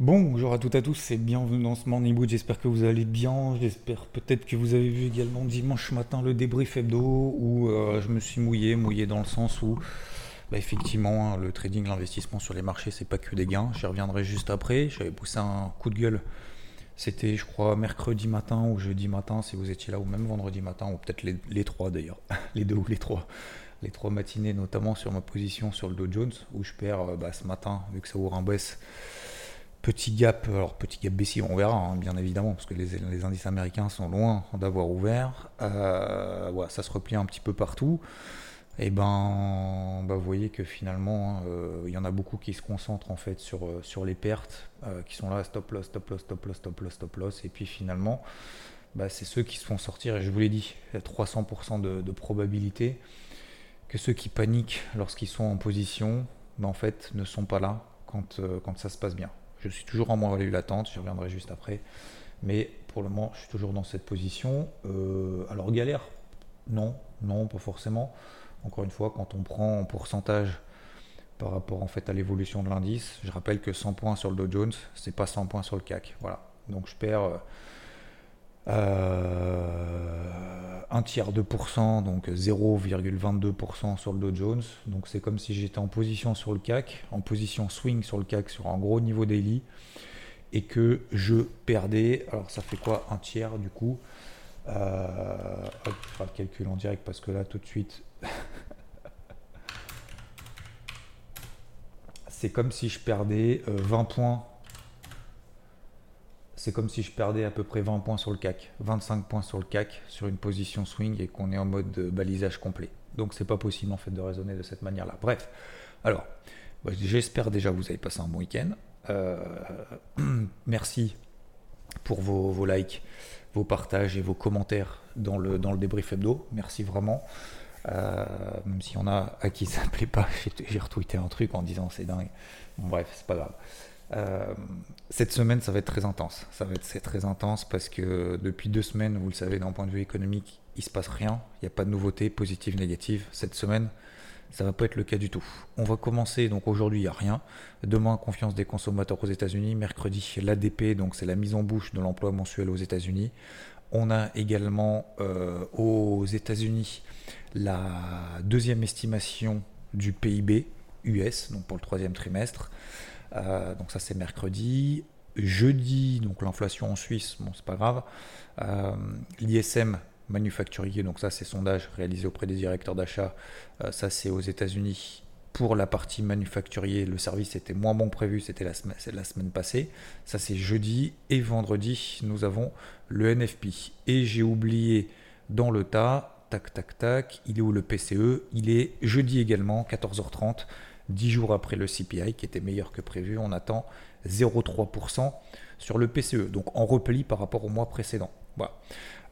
Bonjour à toutes et à tous, c'est bienvenue dans ce Morning Mood, j'espère que vous allez bien, j'espère peut-être que vous avez vu également dimanche matin le débrief hebdo où euh, je me suis mouillé, mouillé dans le sens où bah, effectivement, hein, le trading, l'investissement sur les marchés, c'est pas que des gains. J'y reviendrai juste après. J'avais poussé un coup de gueule. C'était, je crois, mercredi matin ou jeudi matin, si vous étiez là, ou même vendredi matin, ou peut-être les, trois d'ailleurs, les deux ou les trois. Les trois matinées, notamment sur ma position sur le Dow Jones, où je perds euh, bah, ce matin, vu que ça ouvre un baisse. Petit gap, alors petit gap baissier, on verra, hein, bien évidemment, parce que les, indices américains sont loin d'avoir ouvert. Euh, ça se replie un petit peu partout et eh ben, bah, vous voyez que finalement, hein, euh, il y en a beaucoup qui se concentrent en fait sur, euh, les pertes, qui sont là, stop loss, stop loss, stop loss, stop loss, stop loss, et puis finalement, bah, c'est ceux qui se font sortir, et je vous l'ai dit, il y a 300% de, probabilité que ceux qui paniquent lorsqu'ils sont en position, bah, en fait, ne sont pas là quand ça se passe bien. Je suis toujours en moins value latente, je reviendrai juste après, mais pour le moment, je suis toujours dans cette position. alors galère Non, non, pas forcément. Encore une fois, quand on prend en pourcentage par rapport en fait à l'évolution de l'indice, je rappelle que 100 points sur le Dow Jones, c'est pas 100 points sur le CAC. Voilà. Donc je perds euh, un tiers de pourcent, donc 0,22% sur le Dow Jones. Donc c'est comme si j'étais en position sur le CAC, en position swing sur le CAC sur un gros niveau daily, et que je perdais. Alors ça fait quoi un tiers du coup? Euh, hop, je le calcul en direct parce que là tout de suite c'est comme si je perdais 20 euh, points. C'est comme si je perdais à peu près 20 points sur le CAC, 25 points sur le CAC sur une position swing et qu'on est en mode de balisage complet. Donc c'est pas possible en fait de raisonner de cette manière-là. Bref, alors bah, j'espère déjà que vous avez passé un bon week-end. Euh, merci pour vos, likes, vos partages et vos commentaires dans le, dans le débrief hebdo. Merci vraiment. Euh, même s'il y en a à qui ça plaît pas, j'ai retweeté un truc en disant c'est dingue. bref, c'est pas grave. Euh, cette semaine, ça va être très intense. Ça va être très intense parce que depuis deux semaines, vous le savez, d'un point de vue économique, il se passe rien. Il n'y a pas de nouveautés positives, négatives. Cette semaine, ça va pas être le cas du tout. On va commencer donc aujourd'hui, il n'y a rien. Demain, confiance des consommateurs aux États-Unis. Mercredi, l'ADP, donc c'est la mise en bouche de l'emploi mensuel aux États-Unis. On a également euh, aux États-Unis la deuxième estimation du PIB US, donc pour le troisième trimestre. Euh, donc ça c'est mercredi. Jeudi, donc l'inflation en Suisse, bon c'est pas grave. Euh, L'ISM manufacturier, donc ça c'est sondage réalisé auprès des directeurs d'achat, euh, ça c'est aux États-Unis. Pour la partie manufacturier, le service était moins bon prévu, c'était la, la semaine passée. Ça c'est jeudi et vendredi, nous avons le NFP. Et j'ai oublié dans le tas tac, tac, tac. Il est où le PCE Il est jeudi également, 14h30, 10 jours après le CPI qui était meilleur que prévu. On attend 0,3% sur le PCE, donc en repli par rapport au mois précédent. Voilà.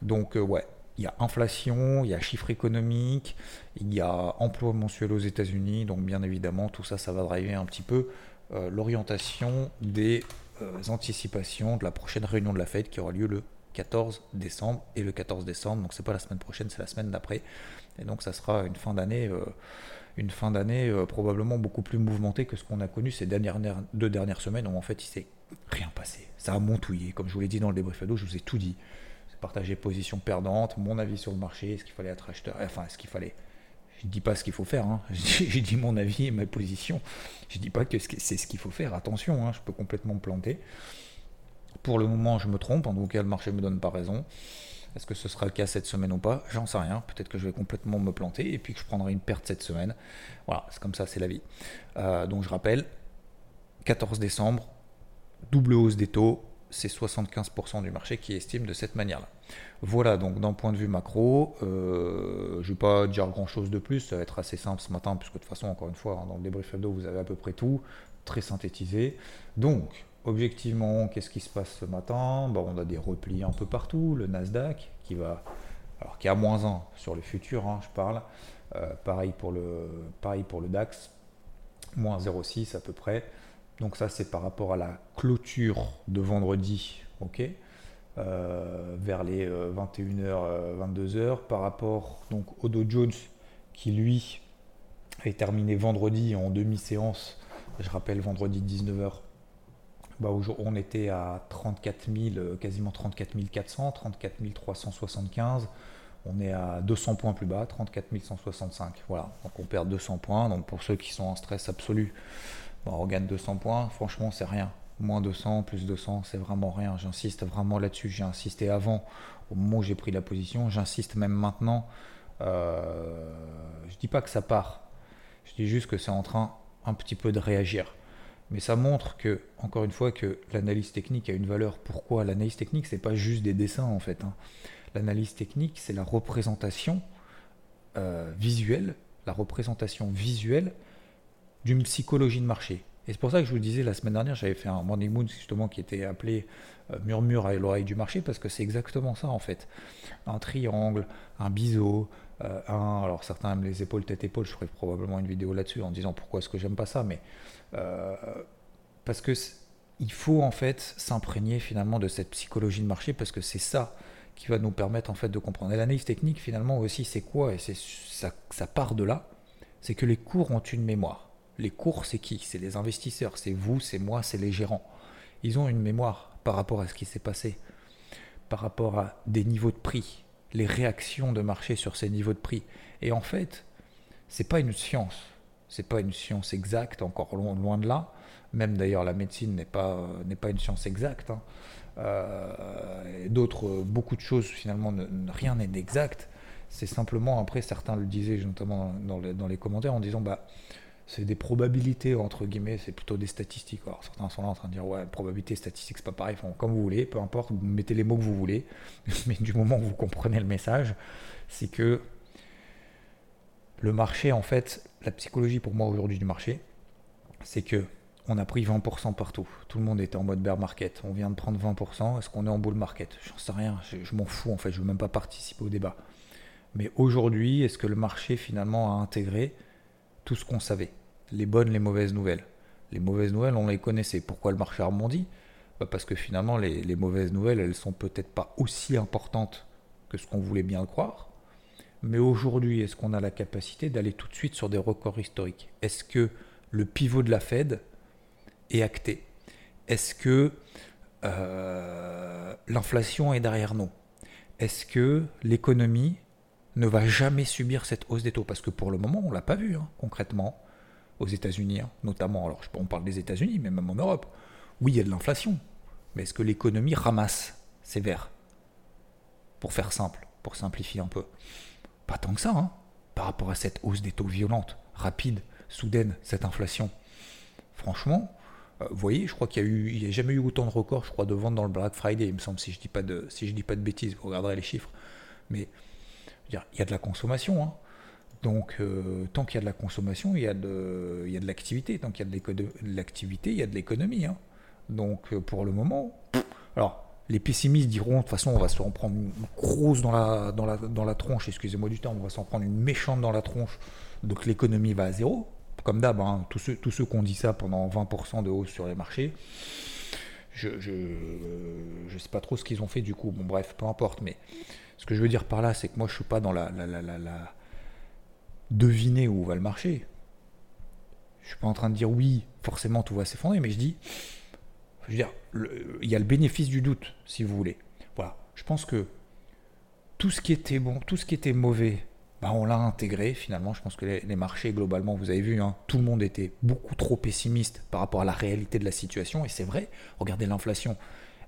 Donc, euh, ouais, il y a inflation, il y a chiffres économiques, il y a emploi mensuel aux États-Unis. Donc, bien évidemment, tout ça, ça va driver un petit peu euh, l'orientation des euh, anticipations de la prochaine réunion de la Fed qui aura lieu le 14 décembre et le 14 décembre. Donc c'est pas la semaine prochaine, c'est la semaine d'après. Et donc ça sera une fin d'année, une fin d'année euh, probablement beaucoup plus mouvementée que ce qu'on a connu ces dernières, deux dernières semaines où en fait il s'est rien passé. Ça a montouillé, comme je vous l'ai dit dans le débrief ado, je vous ai tout dit. J'ai partagé position perdante, mon avis sur le marché, est-ce qu'il fallait être acheteur, enfin est-ce qu'il fallait je dis pas ce qu'il faut faire, hein. j'ai dit mon avis et ma position. Je dis pas que c'est ce qu'il faut faire, attention, hein. je peux complètement me planter. Pour le moment, je me trompe, en tout cas, le marché me donne pas raison. Est-ce que ce sera le cas cette semaine ou pas? J'en sais rien. Peut-être que je vais complètement me planter et puis que je prendrai une perte cette semaine. Voilà, c'est comme ça, c'est la vie. Euh, donc je rappelle, 14 décembre, double hausse des taux, c'est 75% du marché qui estime de cette manière-là. Voilà, donc d'un point de vue macro, euh, je ne vais pas dire grand-chose de plus, ça va être assez simple ce matin, puisque de toute façon, encore une fois, hein, dans le débrief hebdo, vous avez à peu près tout, très synthétisé. Donc, objectivement, qu'est-ce qui se passe ce matin? Bon, On a des replis un peu partout, le Nasdaq qui va, alors qui à moins 1 sur le futur, hein, je parle, euh, pareil, pour le, DAX, moins 0,6 à peu près. Donc ça, c'est par rapport à la clôture de vendredi, ok? Euh, vers les 21h, euh, 22h, euh, par rapport donc, au Dow Jones qui lui est terminé vendredi en demi-séance. Je rappelle vendredi 19h. Bah, on était à 34 000, quasiment 34 400, 34 375. On est à 200 points plus bas, 34 165. Voilà, donc on perd 200 points. Donc pour ceux qui sont en stress absolu, on gagne 200 points. Franchement, c'est rien. Moins 200, plus 200, c'est vraiment rien. J'insiste vraiment là-dessus. J'ai insisté avant, au moment où j'ai pris la position. J'insiste même maintenant. Euh, je dis pas que ça part. Je dis juste que c'est en train un petit peu de réagir. Mais ça montre que, encore une fois, que l'analyse technique a une valeur. Pourquoi L'analyse technique, c'est pas juste des dessins en fait. Hein. L'analyse technique, c'est la représentation euh, visuelle, la représentation visuelle d'une psychologie de marché. Et c'est pour ça que je vous disais la semaine dernière, j'avais fait un Morning Moon justement qui était appelé euh, Murmure à l'oreille du marché, parce que c'est exactement ça en fait. Un triangle, un biseau, euh. Alors certains aiment les épaules, tête, épaule, je ferai probablement une vidéo là-dessus en disant pourquoi est-ce que j'aime pas ça, mais. Euh, parce que il faut en fait s'imprégner finalement de cette psychologie de marché, parce que c'est ça qui va nous permettre en fait de comprendre. Et l'analyse technique finalement aussi, c'est quoi? Et c'est ça, ça part de là, c'est que les cours ont une mémoire. Les cours, c'est qui? C'est les investisseurs, c'est vous, c'est moi, c'est les gérants. Ils ont une mémoire par rapport à ce qui s'est passé, par rapport à des niveaux de prix, les réactions de marché sur ces niveaux de prix. Et en fait, c'est pas une science, c'est pas une science exacte, encore loin, de là. Même d'ailleurs, la médecine n'est pas, n'est pas une science exacte. Hein. Euh, d'autres, beaucoup de choses, finalement, rien n'est exact. C'est simplement, après, certains le disaient, notamment dans, dans les commentaires, en disant, bah, c'est des probabilités, entre guillemets, c'est plutôt des statistiques. Alors certains sont là en train de dire, ouais, probabilité, statistique, c'est pas pareil, comme vous voulez, peu importe, vous mettez les mots que vous voulez, mais du moment où vous comprenez le message, c'est que le marché, en fait, la psychologie pour moi aujourd'hui du marché, c'est que on a pris 20% partout. Tout le monde était en mode bear market. On vient de prendre 20%. Est-ce qu'on est en bull market? J'en sais rien. Je, je m'en fous en fait. Je veux même pas participer au débat. Mais aujourd'hui, est-ce que le marché finalement a intégré tout ce qu'on savait, les bonnes, les mauvaises nouvelles. Les mauvaises nouvelles, on les connaissait. Pourquoi le marché a rebondi? Bah, Parce que finalement, les, mauvaises nouvelles, elles sont peut-être pas aussi importantes que ce qu'on voulait bien le croire. Mais aujourd'hui, est-ce qu'on a la capacité d'aller tout de suite sur des records historiques? Est-ce que le pivot de la Fed est acté? Est-ce que euh, l'inflation est derrière nous? Est-ce que l'économie ne va jamais subir cette hausse des taux Parce que pour le moment, on ne l'a pas vu hein, concrètement aux États-Unis, hein, notamment. Alors, on parle des États-Unis, mais même en Europe. Oui, il y a de l'inflation. Mais est-ce que l'économie ramasse ses verres? Pour faire simple, pour simplifier un peu. Pas tant que ça, hein, par rapport à cette hausse des taux violente, rapide, soudaine, cette inflation. Franchement, euh, vous voyez, je crois qu'il y a n'y a jamais eu autant de records, je crois, de ventes dans le Black Friday, il me semble, si je dis pas de, si dis pas de bêtises, vous regarderez les chiffres. Mais il y a de la consommation. Hein. Donc, euh, tant qu'il y a de la consommation, il y a de, l'activité. Tant qu'il y a de l'activité, il y a de l'économie. Hein. Donc, euh, pour le moment, alors, les pessimistes diront, de toute façon, on va s'en prendre une grosse dans la, dans la, dans la tronche, excusez-moi du terme, on va s'en prendre une méchante dans la tronche. Donc, l'économie va à zéro. Comme d'hab, hein, tous ceux, ceux qui ont dit ça pendant 20% de hausse sur les marchés, je ne je, sais pas trop ce qu'ils ont fait du coup. Bon, bref, peu importe. Mais ce que je veux dire par là, c'est que moi, je suis pas dans la, la, la, la, deviner où va le marché. Je suis pas en train de dire oui, forcément tout va s'effondrer, mais je dis, je veux dire, il y a le bénéfice du doute, si vous voulez. Voilà. Je pense que tout ce qui était bon, tout ce qui était mauvais, bah on l'a intégré finalement. Je pense que les, marchés, globalement, vous avez vu, hein, tout le monde était beaucoup trop pessimiste par rapport à la réalité de la situation. Et c'est vrai, regardez l'inflation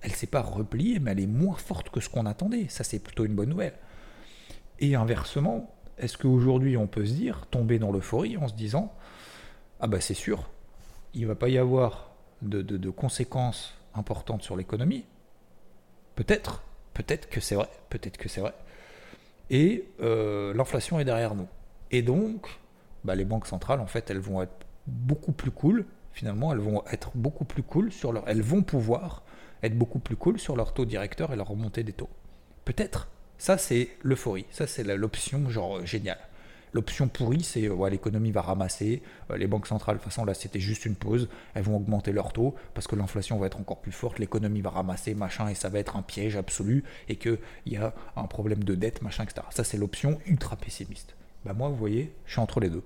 elle s'est pas repliée, mais elle est moins forte que ce qu'on attendait. Ça, c'est plutôt une bonne nouvelle. Et inversement, est-ce qu'aujourd'hui, on peut se dire, tomber dans l'euphorie en se disant, ah bah c'est sûr, il ne va pas y avoir de, conséquences importantes sur l'économie, Peut-être, peut-être que c'est vrai, peut-être que c'est vrai. Et euh, l'inflation est derrière nous. Et donc, bah, les banques centrales, en fait, elles vont être beaucoup plus cool. Finalement, elles vont être beaucoup plus cool sur leur. Elles vont pouvoir être beaucoup plus cool sur leur taux directeur et leur remontée des taux. Peut-être. Ça, c'est l'euphorie. Ça, c'est l'option genre géniale. L'option pourrie, c'est ouais, l'économie va ramasser, euh, les banques centrales, de toute façon là c'était juste une pause, elles vont augmenter leur taux parce que l'inflation va être encore plus forte, l'économie va ramasser, machin, et ça va être un piège absolu, et qu'il y a un problème de dette, machin, etc. Ça c'est l'option ultra pessimiste. Bah moi, vous voyez, je suis entre les deux.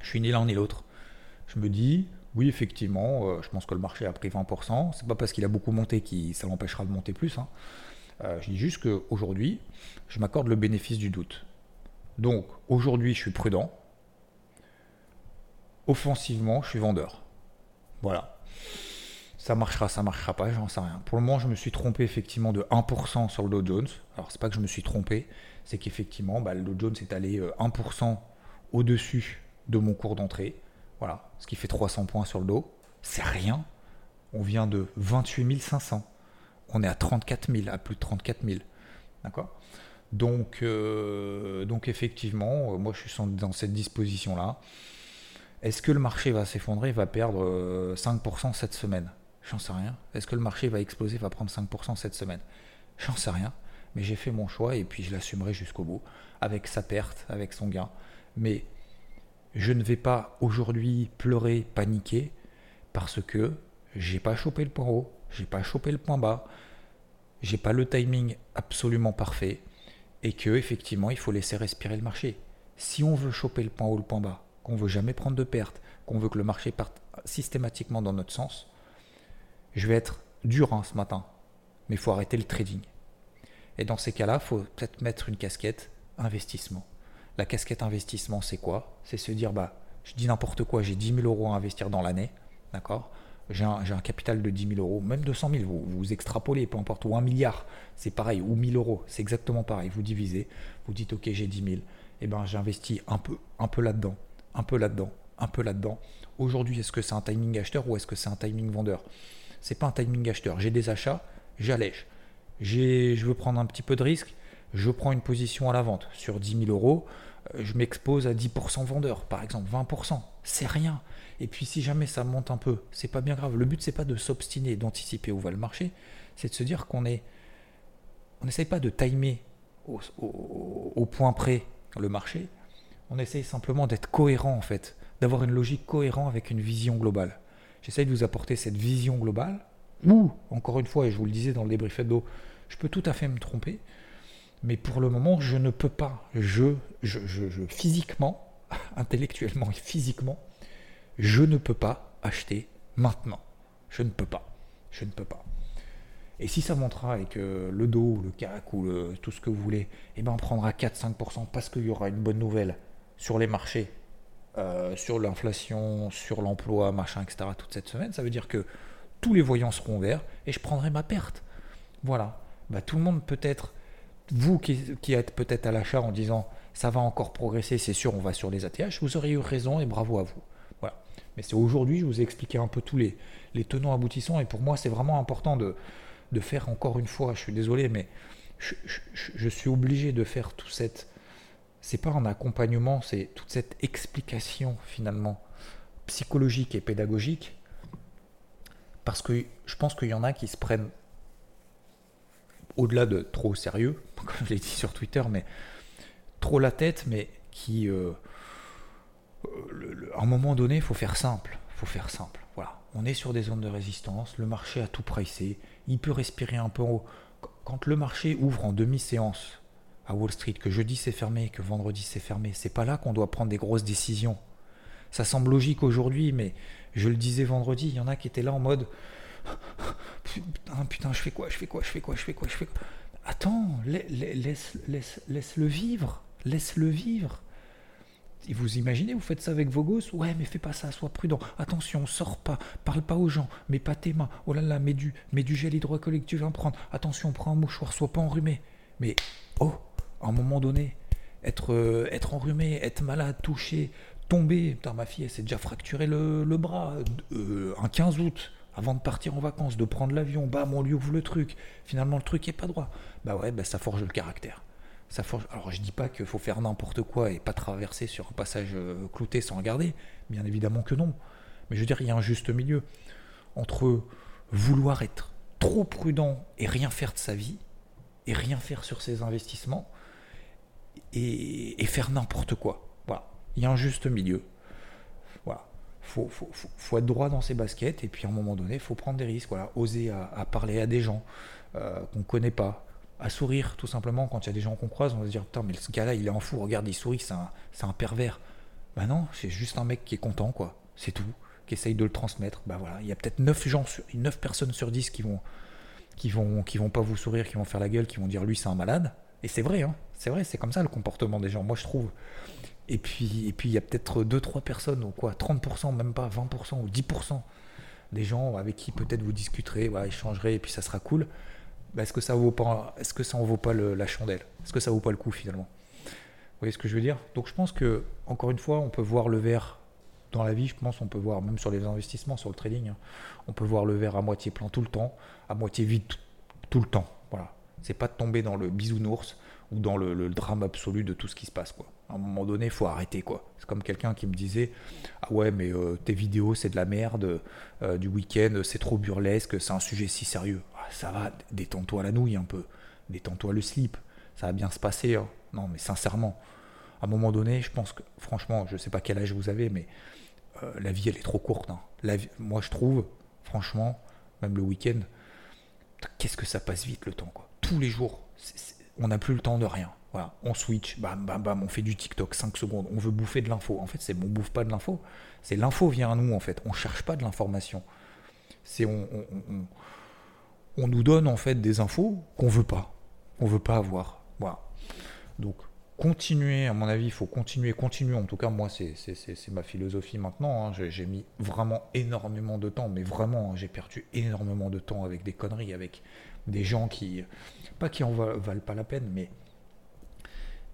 Je suis ni l'un ni l'autre. Je me dis, oui, effectivement, euh, je pense que le marché a pris 20%. C'est pas parce qu'il a beaucoup monté que ça l'empêchera de monter plus. Hein. Euh, je dis juste qu'aujourd'hui, je m'accorde le bénéfice du doute. Donc aujourd'hui, je suis prudent. Offensivement, je suis vendeur. Voilà. Ça marchera, ça marchera pas, j'en sais rien. Pour le moment, je me suis trompé effectivement de 1% sur le Dow Jones. Alors, c'est pas que je me suis trompé, c'est qu'effectivement, bah, le Dow Jones est allé 1% euh, au-dessus de mon cours d'entrée. Voilà, ce qui fait 300 points sur le dos. C'est rien. On vient de 28 500. On est à 34 000, à plus de 34 000. D'accord? Donc, euh, donc effectivement, euh, moi je suis dans cette disposition-là. Est-ce que le marché va s'effondrer, va perdre 5% euh, cette semaine? J'en sais rien. Est-ce que le marché va exploser, va prendre 5% cette semaine? J'en sais rien. Mais j'ai fait mon choix et puis je l'assumerai jusqu'au bout, avec sa perte, avec son gain. Mais je ne vais pas aujourd'hui pleurer, paniquer, parce que j'ai pas chopé le point haut, j'ai pas chopé le point bas, j'ai pas le timing absolument parfait et que effectivement il faut laisser respirer le marché. Si on veut choper le point haut, le point bas, qu'on veut jamais prendre de perte, qu'on veut que le marché parte systématiquement dans notre sens, je vais être dur hein, ce matin, mais il faut arrêter le trading. Et dans ces cas-là, il faut peut-être mettre une casquette investissement. La casquette investissement, c'est quoi? C'est se dire, bah, je dis n'importe quoi, j'ai 10 000 euros à investir dans l'année, d'accord? J'ai un, capital de 10 000 euros, même 200 000, vous, vous extrapolez, peu importe, ou un milliard, c'est pareil, ou 1000 euros, c'est exactement pareil. Vous divisez, vous dites, ok, j'ai 10 000, et eh ben j'investis un peu, un peu là-dedans, un peu là-dedans, un peu là-dedans. Aujourd'hui, est-ce que c'est un timing acheteur ou est-ce que c'est un timing vendeur? C'est pas un timing acheteur. J'ai des achats, j'allège. Je veux prendre un petit peu de risque, je prends une position à la vente sur 10 000 euros, euh, je m'expose à 10% vendeur, par exemple 20%, c'est rien. Et puis si jamais ça monte un peu, c'est pas bien grave. Le but c'est pas de s'obstiner, d'anticiper où va le marché, c'est de se dire qu'on est, on n'essaye pas de timer au, point près le marché. On essaye simplement d'être cohérent en fait, d'avoir une logique cohérente avec une vision globale. J'essaye de vous apporter cette vision globale. Ou encore une fois, et je vous le disais dans le débrief d'eau, je peux tout à fait me tromper, mais pour le moment, je ne peux pas. Je, je, je physiquement, intellectuellement et physiquement, je ne peux pas acheter maintenant. Je ne peux pas. Je ne peux pas. Et si ça montera et que le dos, le CAC ou tout ce que vous voulez, eh ben on prendra 4-5% parce qu'il y aura une bonne nouvelle sur les marchés, euh, sur l'inflation, sur l'emploi, machin, etc. toute cette semaine, ça veut dire que tous les voyants seront verts et je prendrai ma perte. Voilà. Bah, tout le monde peut-être, vous qui, êtes peut-être à l'achat en disant ça va encore progresser, c'est sûr, on va sur les ATH, vous auriez eu raison et bravo à vous. Mais c'est aujourd'hui, je vous ai expliqué un peu tous les, les tenants aboutissants, et pour moi, c'est vraiment important de, de faire encore une fois, je suis désolé, mais je, je, suis obligé de faire tout cette. C'est pas un accompagnement, c'est toute cette explication finalement psychologique et pédagogique, parce que je pense qu'il y en a qui se prennent au-delà de trop sérieux, comme je l'ai dit sur Twitter, mais trop la tête, mais qui euh, à un moment donné, il faut faire simple. faut faire simple. Voilà. On est sur des zones de résistance. Le marché a tout pricé. Il peut respirer un peu haut. Quand le marché ouvre en demi-séance à Wall Street, que jeudi c'est fermé, que vendredi c'est fermé, c'est pas là qu'on doit prendre des grosses décisions. Ça semble logique aujourd'hui, mais je le disais vendredi, il y en a qui étaient là en mode putain, putain, je fais quoi, je fais quoi, je fais quoi, je fais quoi, je fais quoi? Attends, laisse, laisse, laisse le vivre, laisse-le vivre. Et vous imaginez, vous faites ça avec vos gosses Ouais, mais fais pas ça, sois prudent. Attention, sors pas, parle pas aux gens, mets pas tes mains. Oh là là, mets du, mets du gel hydroalcoolique, tu vas en prendre. Attention, prends un mouchoir, sois pas enrhumé. Mais, oh, à un moment donné, être, euh, enrhumé, être malade, touché, tomber. Putain, ma fille, elle s'est déjà fracturé le, bras euh, un 15 août. Avant de partir en vacances, de prendre l'avion, bam, on lui ouvre le truc. Finalement, le truc est pas droit. Bah ouais, bah ça forge le caractère. Ça forge... Alors je dis pas qu'il faut faire n'importe quoi et pas traverser sur un passage euh, clouté sans regarder. Bien évidemment que non. Mais je veux dire, il y a un juste milieu entre vouloir être trop prudent et rien faire de sa vie, et rien faire sur ses investissements, et, faire n'importe quoi. Voilà. Il y a un juste milieu. Faut, faut, être droit dans ses baskets, et puis à un moment donné, il faut prendre des risques. Voilà. Oser à, parler à des gens euh, qu'on ne connaît pas, à sourire tout simplement quand il y a des gens qu'on croise, on va se dire putain mais ce gars-là il est en fou, regarde il sourit, c'est un, pervers. Bah non, c'est juste un mec qui est content quoi, c'est tout qui essaye de le transmettre. Bah voilà, il y a peut-être 9 gens, 9 personnes sur 10 qui vont, qui vont, qui vont pas vous sourire, qui vont faire la gueule, qui vont dire lui c'est un malade. Et c'est vrai, hein, c'est vrai, c'est comme ça le comportement des gens, moi je trouve. Et puis, et puis il y a peut-être 2-3 personnes, ou quoi, 30%, même pas 20% ou 10% des gens avec qui peut-être vous discuterez, échangerez, et puis ça sera cool. Bah, est-ce que ça vaut pas, est-ce que ça en vaut pas la chandelle? Est-ce que ça vaut pas le coup finalement? Vous voyez ce que je veux dire? Donc je pense que, encore une fois, on peut voir le verre dans la vie, je pense, on peut voir, même sur les investissements, sur le trading, hein, on peut voir le verre à moitié plein tout le temps, à moitié vide tout, le temps. Voilà. C'est pas de tomber dans le bisounours ou dans le, drame absolu de tout ce qui se passe. Quoi. À un moment donné, il faut arrêter. quoi. C'est comme quelqu'un qui me disait Ah ouais, mais euh, tes vidéos, c'est de la merde, euh, du week-end, c'est trop burlesque, c'est un sujet si sérieux. Ah, ça va, détends-toi la nouille un peu, détends-toi le slip, ça va bien se passer. Hein. Non, mais sincèrement, à un moment donné, je pense que, franchement, je sais pas quel âge vous avez, mais euh, la vie, elle est trop courte. Hein. Moi, je trouve, franchement, même le week-end, qu'est-ce que ça passe vite le temps, quoi. Tous les jours, on n'a plus le temps de rien. Voilà, on switch, bam, bam, bam, on fait du TikTok, 5 secondes, on veut bouffer de l'info. En fait, c'est on bouffe pas de l'info, c'est l'info vient à nous, en fait. On cherche pas de l'information. C'est on, on, on, nous donne, en fait, des infos qu'on veut pas, qu'on veut pas avoir. Voilà. Donc, continuer, à mon avis, il faut continuer, continuer. En tout cas, moi, c'est ma philosophie maintenant. Hein. J'ai mis vraiment énormément de temps, mais vraiment, j'ai perdu énormément de temps avec des conneries, avec des gens qui, pas qui en valent, pas la peine, mais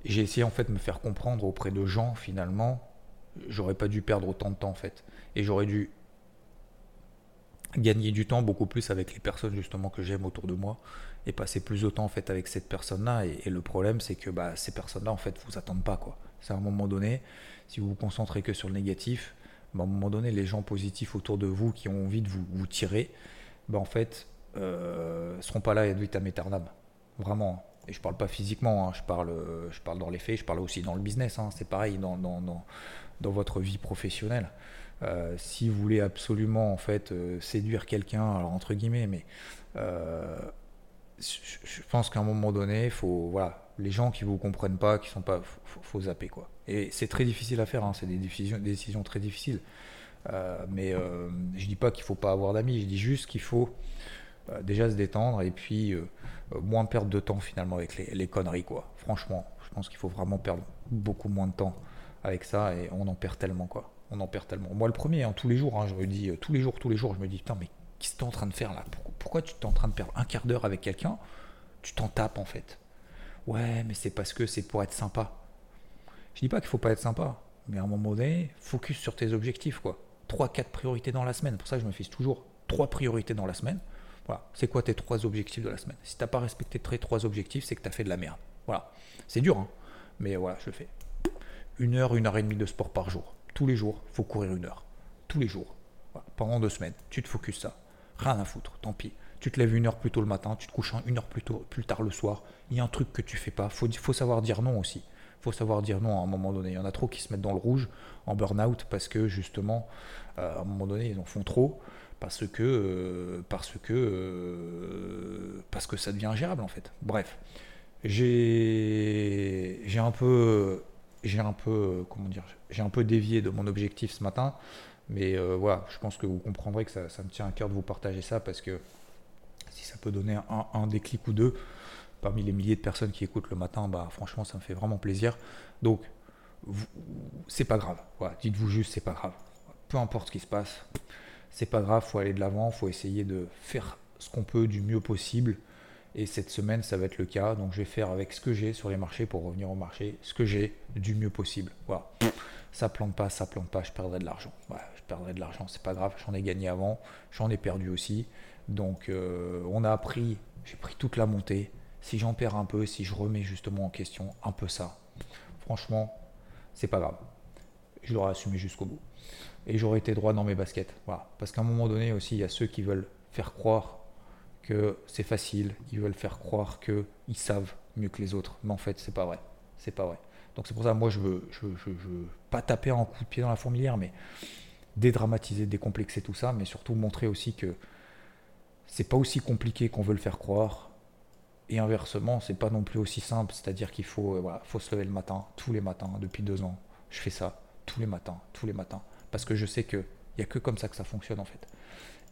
j'ai essayé en fait de me faire comprendre auprès de gens finalement. J'aurais pas dû perdre autant de temps en fait, et j'aurais dû gagner du temps beaucoup plus avec les personnes justement que j'aime autour de moi et passer plus de temps en fait avec cette personne-là. Et, le problème, c'est que bah, ces personnes-là, en fait, vous attendent pas quoi. C'est à un moment donné, si vous vous concentrez que sur le négatif, bah, à un moment donné, les gens positifs autour de vous qui ont envie de vous, vous tirer, bah, en fait, euh, seront pas là et vitam aeternam. Vraiment. Et je parle pas physiquement, hein. je, parle, je parle dans les faits, je parle aussi dans le business. Hein. C'est pareil dans, dans, dans, votre vie professionnelle. Euh, si vous voulez absolument en fait euh, séduire quelqu'un, alors entre guillemets, mais euh, je pense qu'à un moment donné, faut voilà, les gens qui vous comprennent pas, qui sont pas, faut, faut zapper quoi. Et c'est très difficile à faire, hein, c'est des décisions, des décisions très difficiles. Mais euh, je dis pas qu'il faut pas avoir d'amis, je dis juste qu'il faut déjà se détendre et puis moins perdre de temps finalement avec les, conneries quoi. Franchement, je pense qu'il faut vraiment perdre beaucoup moins de temps avec ça et on en perd tellement quoi. On en perd tellement. Moi le premier, hein, tous les jours, hein, je me dis tous les jours, tous les jours, je me dis putain mais qu'est-ce que tu es en train de faire là? Pourquoi, tu es en train de perdre un quart d'heure avec quelqu'un? Tu t'en tapes en fait. Ouais, mais c'est parce que c'est pour être sympa. Je dis pas qu'il faut pas être sympa, mais à un moment donné, focus sur tes objectifs quoi. 3 4 priorités dans la semaine. Pour ça, je me fixe toujours trois priorités dans la semaine. Voilà, c'est quoi tes trois objectifs de la semaine? Si t'as pas respecté tes trois objectifs, c'est que tu fait de la merde. Voilà, c'est dur, hein mais voilà, je le fais. Une heure, une heure et demie de sport par jour. Tous les jours, faut courir une heure. Tous les jours. Pendant deux semaines, tu te focuses ça. Rien à foutre, tant pis. Tu te lèves une heure plus tôt le matin, tu te couches une heure plus, tôt, plus tard le soir. Il y a un truc que tu fais pas. Il faut, savoir dire non aussi. Faut savoir dire non à un moment donné. Il y en a trop qui se mettent dans le rouge, en burn-out, parce que justement, euh, à un moment donné, ils en font trop. Parce que, euh, parce que, euh, parce que ça devient ingérable en fait. Bref, j'ai, j'ai un peu, j'ai un peu, comment dire, j'ai un peu dévié de mon objectif ce matin. Mais euh, voilà, je pense que vous comprendrez que ça, me tient à cœur de vous partager ça parce que si ça peut donner un, déclic ou deux parmi les milliers de personnes qui écoutent le matin, bah franchement, ça me fait vraiment plaisir. Donc, c'est pas grave. Voilà, dites-vous juste, c'est pas grave. Peu importe ce qui se passe, c'est pas grave. Faut aller de l'avant, faut essayer de faire ce qu'on peut du mieux possible. Et cette semaine, ça va être le cas. Donc, je vais faire avec ce que j'ai sur les marchés pour revenir au marché, ce que j'ai du mieux possible. Voilà. ça plante pas, ça plante pas, je perdrai de l'argent. je perdrai de l'argent, c'est pas grave, j'en ai gagné avant, j'en ai perdu aussi. Donc euh, on a appris, j'ai pris toute la montée. Si j'en perds un peu, si je remets justement en question un peu ça, franchement, c'est pas grave. Je l'aurais assumé jusqu'au bout. Et j'aurais été droit dans mes baskets. Voilà. Parce qu'à un moment donné aussi, il y a ceux qui veulent faire croire que c'est facile, ils veulent faire croire qu'ils savent mieux que les autres. Mais en fait, c'est pas vrai. C'est pas vrai. Donc c'est pour ça, moi, je veux, je, je, pas taper un coup de pied dans la fourmilière, mais dédramatiser, décomplexer tout ça, mais surtout montrer aussi que c'est pas aussi compliqué qu'on veut le faire croire. Et inversement, c'est pas non plus aussi simple. C'est-à-dire qu'il faut, euh, voilà, faut se lever le matin, tous les matins, depuis deux ans. Je fais ça tous les matins, tous les matins. Parce que je sais qu'il n'y a que comme ça que ça fonctionne en fait.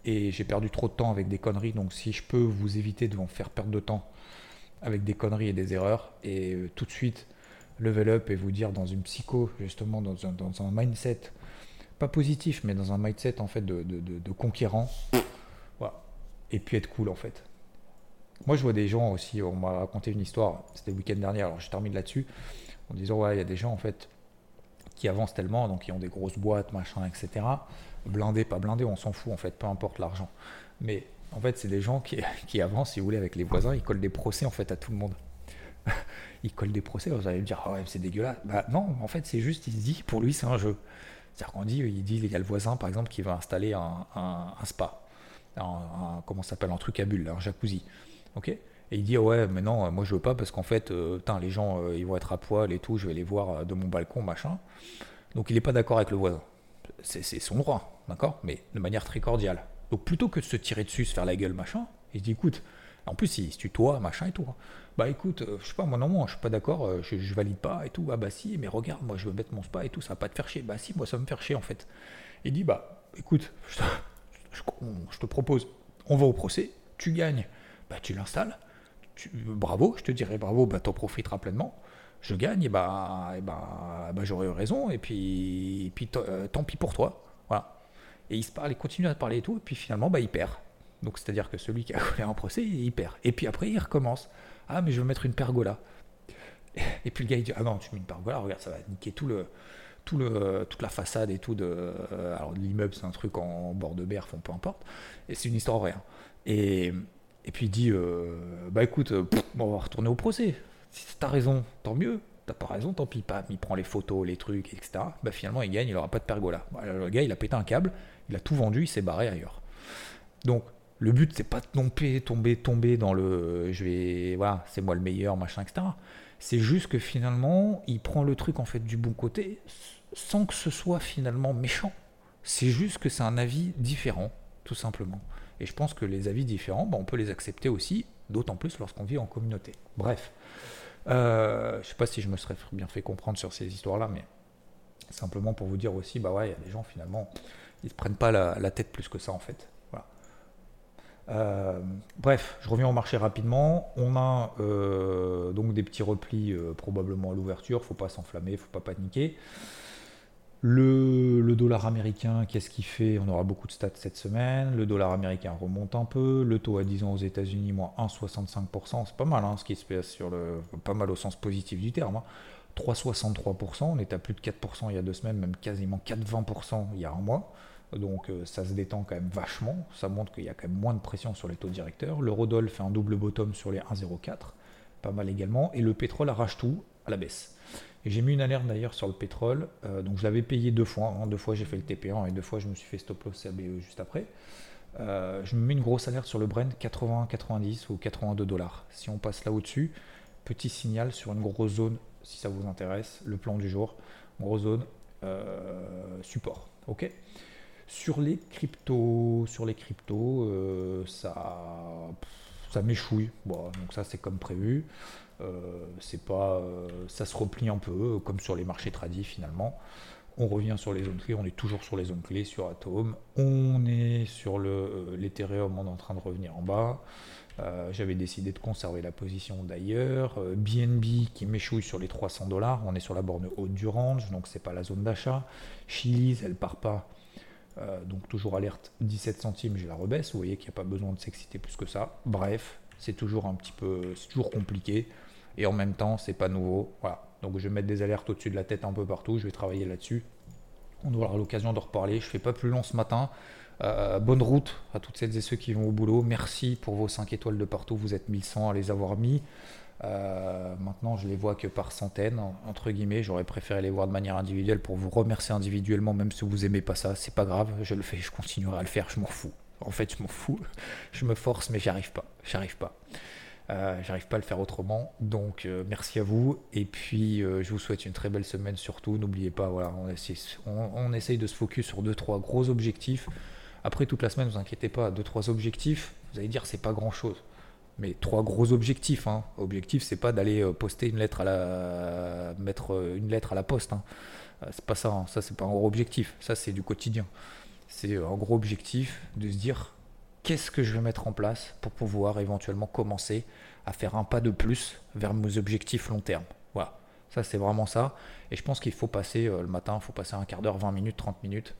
Et j'ai perdu trop de temps avec des conneries, donc si je peux vous éviter de vous faire perdre de temps avec des conneries et des erreurs, et euh, tout de suite level up et vous dire dans une psycho, justement, dans un, mindset, pas positif, mais dans un mindset en fait de, de, de, conquérant, et puis être cool en fait. Moi je vois des gens aussi, on m'a raconté une histoire, c'était le week-end dernier, alors je termine là-dessus, en disant ouais, il y a des gens en fait qui avancent tellement, donc qui ont des grosses boîtes, machin, etc. Blindés, pas blindés, on s'en fout en fait, peu importe l'argent. Mais en fait, c'est des gens qui, qui, avancent, si vous voulez, avec les voisins, ils collent des procès en fait à tout le monde. ils collent des procès, vous allez me dire, oh, ouais, c'est dégueulasse. Bah non, en fait, c'est juste, il se dit, pour lui, c'est un jeu. C'est-à-dire qu'on dit, il dit, il y a le voisin, par exemple, qui va installer un, un, spa, un, comment ça s'appelle, un truc à bulles, un jacuzzi. Ok? Et il dit, ouais, mais non, moi je veux pas parce qu'en fait, euh, les gens, euh, ils vont être à poil et tout, je vais les voir euh, de mon balcon, machin. Donc il n'est pas d'accord avec le voisin. C'est son droit, d'accord? Mais de manière très cordiale. Donc plutôt que de se tirer dessus, se faire la gueule, machin, il dit écoute, en plus il se tutoie, machin et tout. Hein. Bah écoute, euh, je sais pas, moi non, moi je suis pas d'accord, euh, je, valide pas et tout. Ah bah si, mais regarde, moi je veux mettre mon spa et tout, ça va pas te faire chier. Bah si, moi ça me faire chier en fait. Il dit bah écoute, je te, propose, on va au procès, tu gagnes, bah tu l'installes, bravo, je te dirais bravo, bah t'en profiteras pleinement je gagne, bah, et bah, bah j'aurais eu raison, et puis, puis euh, tant pis pour toi. Voilà. Et il se parle, il continue à parler et tout, et puis finalement, bah, il perd. Donc c'est-à-dire que celui qui a collé en procès, il perd. Et puis après, il recommence. Ah, mais je veux mettre une pergola. Et puis le gars, il dit Ah non, tu mets une pergola, regarde, ça va niquer tout le, tout le, toute la façade et tout de. Euh, alors l'immeuble, c'est un truc en bord de mer, peu importe. Et c'est une histoire vraie. Hein. Et, et puis il dit euh, Bah écoute, on va retourner au procès. Si t'as raison, tant mieux. T'as pas raison, tant pis. Pas. Il prend les photos, les trucs, etc. Bah finalement, il gagne, il aura pas de pergola. Bah, le gars, il a pété un câble, il a tout vendu, il s'est barré ailleurs. Donc, le but, c'est pas de tomber, tomber, tomber dans le je vais, voilà, c'est moi le meilleur, machin, etc. C'est juste que finalement, il prend le truc en fait du bon côté sans que ce soit finalement méchant. C'est juste que c'est un avis différent, tout simplement. Et je pense que les avis différents, bah, on peut les accepter aussi, d'autant plus lorsqu'on vit en communauté. Bref. Euh, je sais pas si je me serais bien fait comprendre sur ces histoires-là, mais simplement pour vous dire aussi, bah ouais, il y a des gens finalement, ils se prennent pas la, tête plus que ça en fait. Voilà. Euh, bref, je reviens au marché rapidement. On a euh, donc des petits replis probablement à l'ouverture. Faut pas s'enflammer, faut pas paniquer. Le, dollar américain, qu'est-ce qu'il fait? On aura beaucoup de stats cette semaine. Le dollar américain remonte un peu. Le taux à 10 ans aux États-Unis, moins 1,65%. C'est pas mal hein, ce qui se passe sur le. Pas mal au sens positif du terme. 3,63%. Hein. On est à plus de 4% il y a deux semaines, même quasiment 4,20% il y a un mois. Donc euh, ça se détend quand même vachement. Ça montre qu'il y a quand même moins de pression sur les taux directeurs. L'eurodoll fait un double bottom sur les 1,04. Pas mal également. Et le pétrole arrache tout à la baisse. Et j'ai mis une alerte d'ailleurs sur le pétrole. Euh, donc je l'avais payé deux fois. Hein. Deux fois j'ai fait le TP1 et deux fois je me suis fait stop loss CABE juste après. Euh, je me mets une grosse alerte sur le Brent 80, 90 ou 82 dollars. Si on passe là au-dessus, petit signal sur une grosse zone, si ça vous intéresse, le plan du jour, grosse zone euh, support. Ok. Sur les cryptos, sur les cryptos, ça, ça m'échouille. Bon, donc ça c'est comme prévu. Euh, c'est pas, euh, ça se replie un peu, comme sur les marchés tradis finalement. On revient sur les zones clés, on est toujours sur les zones clés sur Atom. On est sur le euh, l'Ethereum, on est en train de revenir en bas. J'avais décidé de conserver la position d'ailleurs. BNB qui m'échouille sur les 300 dollars, on est sur la borne haute du range, donc c'est pas la zone d'achat. Chili's, elle part pas. donc toujours alerte 17 centimes, je la rebaisse. Vous voyez qu'il n'y a pas besoin de s'exciter plus que ça. Bref, c'est toujours un petit peu, c'est toujours compliqué et en même temps, c'est pas nouveau. Voilà. Donc je vais mettre des alertes au-dessus de la tête un peu partout, je vais travailler là-dessus. On aura l'occasion de reparler. Je fais pas plus long ce matin. Euh, bonne route à toutes celles et ceux qui vont au boulot. Merci pour vos 5 étoiles de partout. Vous êtes 1100 à les avoir mis. Euh, maintenant, je les vois que par centaines, entre guillemets. J'aurais préféré les voir de manière individuelle pour vous remercier individuellement, même si vous aimez pas ça. C'est pas grave, je le fais, je continuerai à le faire, je m'en fous. En fait, je m'en fous. Je me force, mais j'y arrive pas. J'arrive pas. Euh, j'arrive pas à le faire autrement. Donc, euh, merci à vous. Et puis, je vous souhaite une très belle semaine surtout. N'oubliez pas, voilà, on, essaye de se focus sur deux, trois gros objectifs. Après, toute la semaine, vous inquiétez pas, deux, trois objectifs. Vous allez dire, c'est pas grand chose mais trois gros objectifs. Hein. Objectif, c'est pas d'aller euh, poster une lettre à la, mettre euh, une lettre à la poste. Hein. Euh, c'est pas ça. Hein. Ça, c'est pas un gros objectif. Ça, c'est du quotidien. C'est un gros objectif de se dire qu'est-ce que je vais mettre en place pour pouvoir éventuellement commencer à faire un pas de plus vers mes objectifs long terme. Voilà. Ça, c'est vraiment ça. Et je pense qu'il faut passer le matin, il faut passer un quart d'heure, 20 minutes, 30 minutes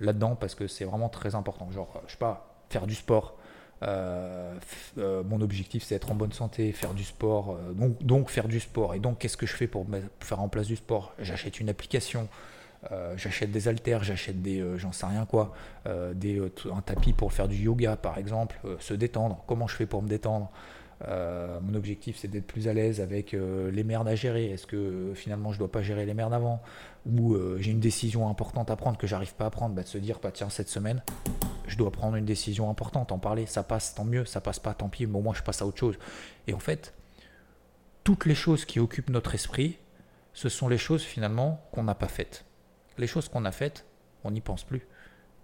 là-dedans parce que c'est vraiment très important. Genre, je sais pas, faire du sport, euh, euh, mon objectif c'est être en bonne santé, faire du sport, euh, donc, donc, faire du sport. Et donc qu'est-ce que je fais pour faire en place du sport? J'achète une application, j'achète des haltères, j'achète des, j'en sais rien quoi, des, un tapis pour faire du yoga par exemple, se détendre. Comment je fais pour me détendre? Mon objectif c'est d'être plus à l'aise avec les merdes à gérer. Est-ce que finalement je dois pas gérer les merdes avant? Ou j'ai une décision importante à prendre que j'arrive pas à prendre bah, De se dire, bah, tiens, cette semaine, je dois prendre une décision importante, en parler, ça passe, tant mieux, ça passe pas, tant pis, mais au moins je passe à autre chose. Et en fait, toutes les choses qui occupent notre esprit, ce sont les choses finalement qu'on n'a pas faites. Les choses qu'on a faites, on n'y pense plus.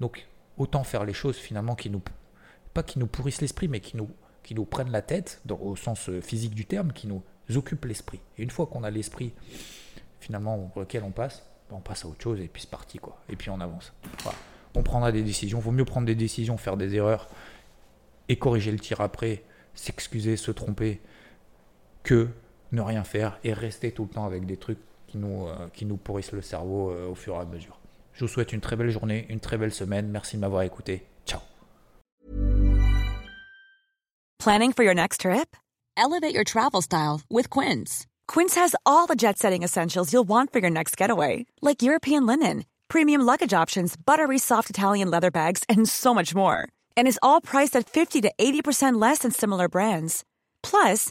Donc, autant faire les choses finalement qui nous, pas qui nous pourrissent l'esprit, mais qui nous, qui nous prennent la tête, au sens euh, physique du terme, qui nous occupent l'esprit. Et une fois qu'on a l'esprit finalement pour lequel on passe, ben, on passe à autre chose et puis c'est parti quoi. Et puis on avance. On prendra des décisions. Vaut mieux prendre des décisions, faire des erreurs et corriger le tir après, s'excuser, se tromper, que ne rien faire et rester tout le temps avec des trucs qui nous, euh, qui nous pourrissent le cerveau euh, au fur et à mesure. Je vous souhaite une très belle journée, une très belle semaine. Merci de m'avoir écouté. Ciao. Planning for your next trip? Elevate your travel style with Quince. Quince has all the jet setting essentials you'll want for your next getaway, like European linen premium luggage options, buttery soft Italian leather bags, and so much more. And is all priced at 50 to 80% less than similar brands. Plus,